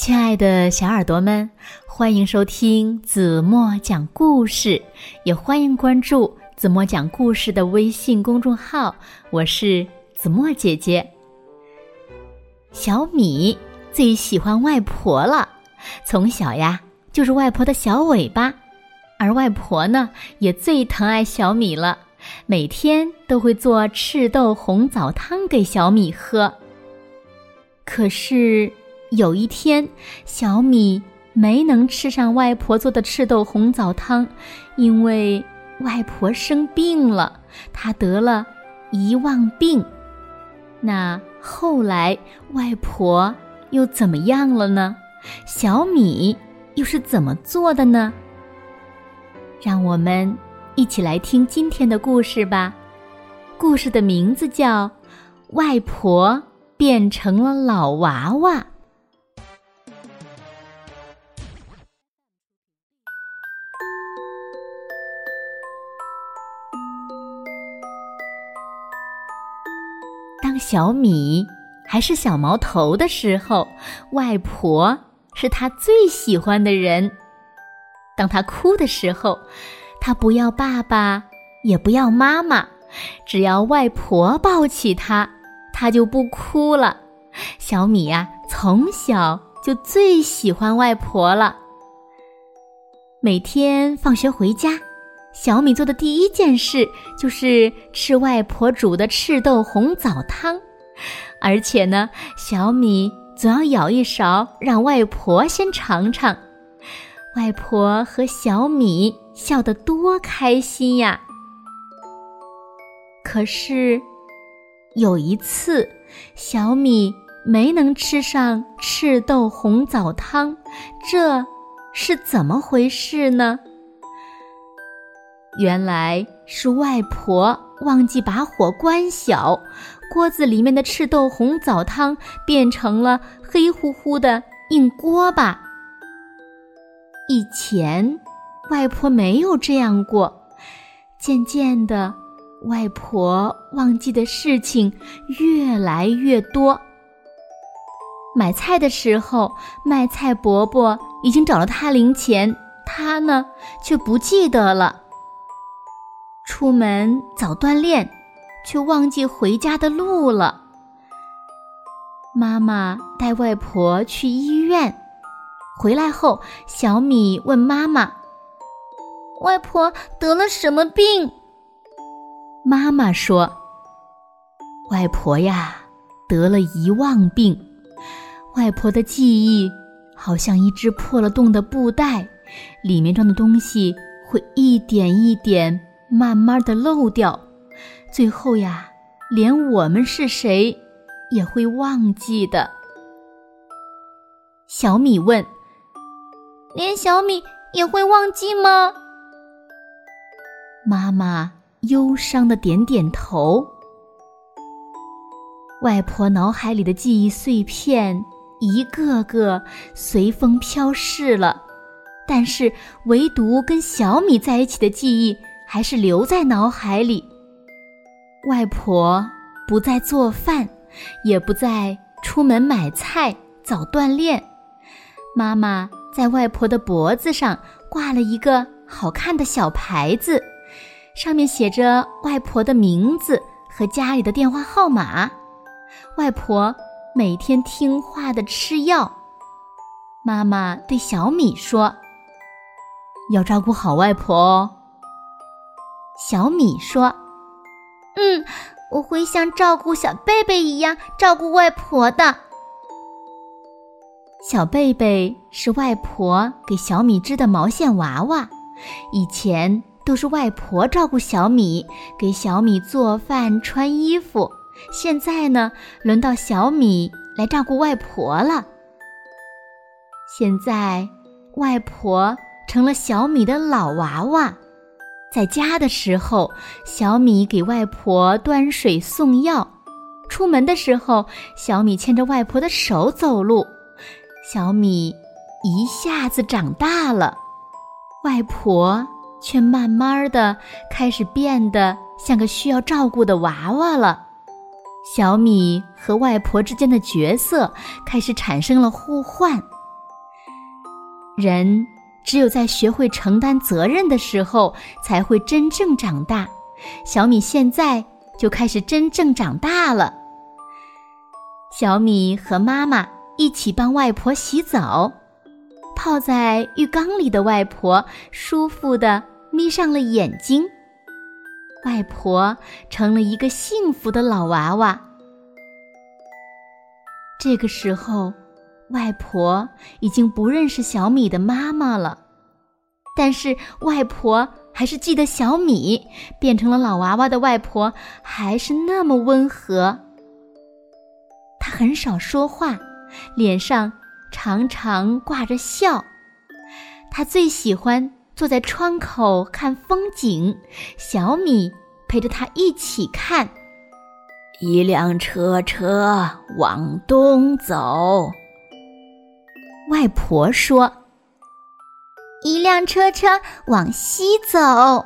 亲爱的小耳朵们，欢迎收听子墨讲故事，也欢迎关注子墨讲故事的微信公众号。我是子墨姐姐。小米最喜欢外婆了，从小呀就是外婆的小尾巴，而外婆呢也最疼爱小米了，每天都会做赤豆红枣汤给小米喝。可是。有一天，小米没能吃上外婆做的赤豆红枣汤，因为外婆生病了，她得了遗忘病。那后来外婆又怎么样了呢？小米又是怎么做的呢？让我们一起来听今天的故事吧。故事的名字叫《外婆变成了老娃娃》。小米还是小毛头的时候，外婆是他最喜欢的人。当他哭的时候，他不要爸爸，也不要妈妈，只要外婆抱起他，他就不哭了。小米呀，从小就最喜欢外婆了。每天放学回家。小米做的第一件事就是吃外婆煮的赤豆红枣汤，而且呢，小米总要舀一勺让外婆先尝尝。外婆和小米笑得多开心呀！可是有一次，小米没能吃上赤豆红枣汤，这是怎么回事呢？原来是外婆忘记把火关小，锅子里面的赤豆红枣汤变成了黑乎乎的硬锅巴。以前外婆没有这样过，渐渐的，外婆忘记的事情越来越多。买菜的时候，卖菜伯伯已经找了他零钱，他呢却不记得了。出门早锻炼，却忘记回家的路了。妈妈带外婆去医院，回来后，小米问妈妈：“外婆得了什么病？”妈妈说：“外婆呀，得了遗忘病。外婆的记忆好像一只破了洞的布袋，里面装的东西会一点一点。”慢慢的漏掉，最后呀，连我们是谁也会忘记的。小米问：“连小米也会忘记吗？”妈妈忧伤的点点头。外婆脑海里的记忆碎片一个个随风飘逝了，但是唯独跟小米在一起的记忆。还是留在脑海里。外婆不再做饭，也不再出门买菜、早锻炼。妈妈在外婆的脖子上挂了一个好看的小牌子，上面写着外婆的名字和家里的电话号码。外婆每天听话的吃药。妈妈对小米说：“要照顾好外婆哦。”小米说：“嗯，我会像照顾小贝贝一样照顾外婆的。小贝贝是外婆给小米织的毛线娃娃，以前都是外婆照顾小米，给小米做饭、穿衣服。现在呢，轮到小米来照顾外婆了。现在，外婆成了小米的老娃娃。”在家的时候，小米给外婆端水送药；出门的时候，小米牵着外婆的手走路。小米一下子长大了，外婆却慢慢的开始变得像个需要照顾的娃娃了。小米和外婆之间的角色开始产生了互换。人只有在学会承担责任的时候，才会真正长大。小米现在就开始真正长大了。小米和妈妈一起帮外婆洗澡，泡在浴缸里的外婆舒服的眯上了眼睛。外婆成了一个幸福的老娃娃。这个时候，外婆已经不认识小米的妈妈了，但是外婆还是记得小米。变成了老娃娃的外婆还是那么温和。她很少说话，脸上常常挂着笑。她最喜欢坐在窗口看风景，小米陪着她一起看。一辆车车往东走，外婆说；一辆车车往西走。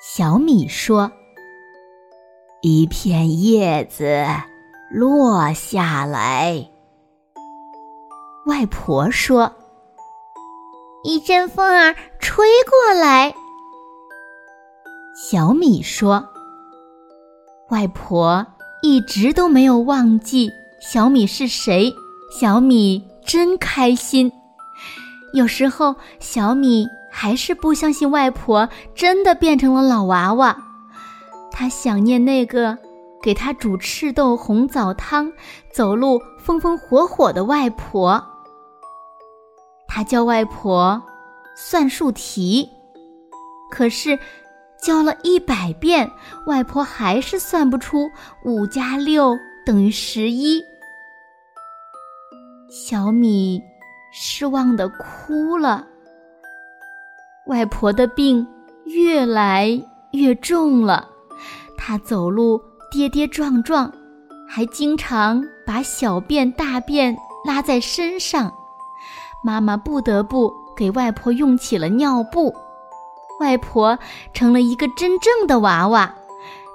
小米说：“一片叶子落下来。”外婆说：“一阵风儿吹过来。”小米说。外婆一直都没有忘记小米是谁，小米真开心。有时候，小米还是不相信外婆真的变成了老娃娃，他想念那个给他煮赤豆红枣汤、走路风风火火的外婆。他教外婆算术题，可是。教了一百遍，外婆还是算不出五加六等于十一。小米失望的哭了。外婆的病越来越重了，她走路跌跌撞撞，还经常把小便、大便拉在身上。妈妈不得不给外婆用起了尿布。外婆成了一个真正的娃娃，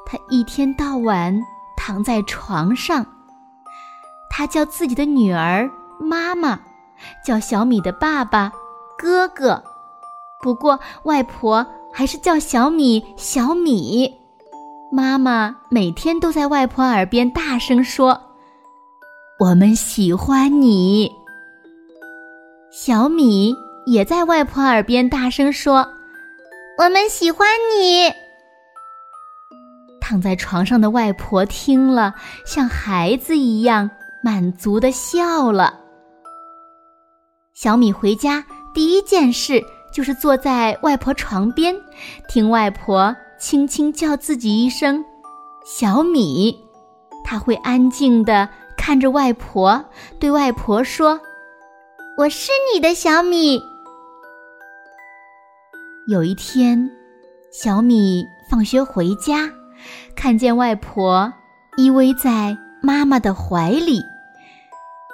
她一天到晚躺在床上。她叫自己的女儿妈妈，叫小米的爸爸哥哥。不过外婆还是叫小米小米。妈妈每天都在外婆耳边大声说：“我们喜欢你。”小米也在外婆耳边大声说。我们喜欢你。躺在床上的外婆听了，像孩子一样满足的笑了。小米回家第一件事就是坐在外婆床边，听外婆轻轻叫自己一声“小米”，他会安静的看着外婆，对外婆说：“我是你的小米。”有一天，小米放学回家，看见外婆依偎在妈妈的怀里。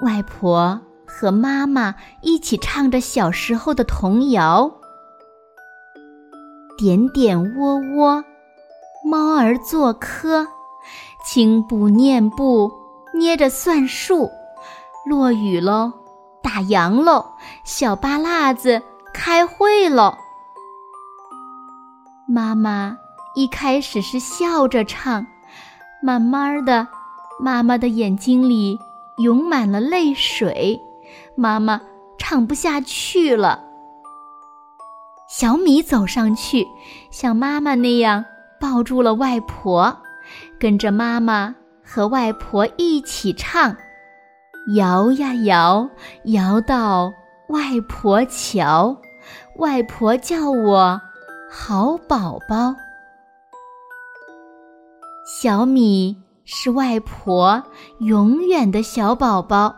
外婆和妈妈一起唱着小时候的童谣：“点点窝窝，猫儿做窠；轻步念步，捏着算术。落雨喽，打烊喽，小巴辣子开会喽。”妈妈一开始是笑着唱，慢慢的，妈妈的眼睛里涌满了泪水，妈妈唱不下去了。小米走上去，像妈妈那样抱住了外婆，跟着妈妈和外婆一起唱，摇呀摇，摇到外婆桥，外婆叫我。好宝宝，小米是外婆永远的小宝宝，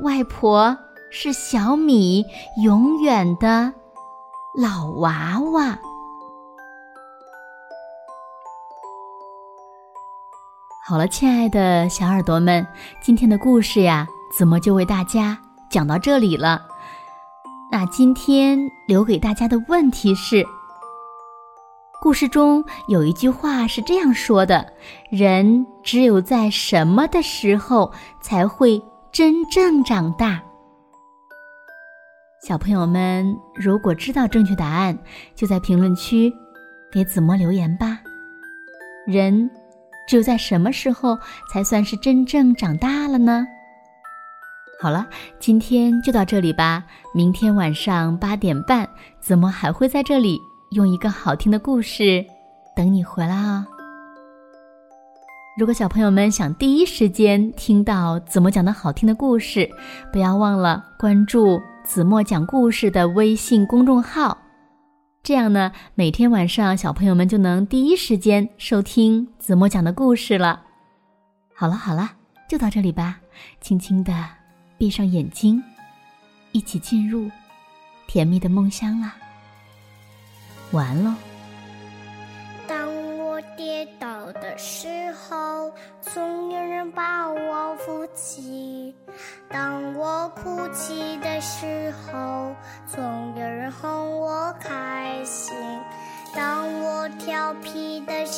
外婆是小米永远的老娃娃。好了，亲爱的小耳朵们，今天的故事呀，子墨就为大家讲到这里了。那今天留给大家的问题是。故事中有一句话是这样说的：“人只有在什么的时候才会真正长大？”小朋友们，如果知道正确答案，就在评论区给子墨留言吧。人只有在什么时候才算是真正长大了呢？好了，今天就到这里吧。明天晚上八点半，子墨还会在这里用一个好听的故事等你回来哦。如果小朋友们想第一时间听到子墨讲的好听的故事，不要忘了关注子墨讲故事的微信公众号。这样呢，每天晚上小朋友们就能第一时间收听子墨讲的故事了。好了好了，就到这里吧，轻轻的闭上眼睛，一起进入甜蜜的梦乡啦。完喽。跌倒的时候，总有人把我扶起；当我哭泣的时候，总有人哄我开心；当我调皮的时候。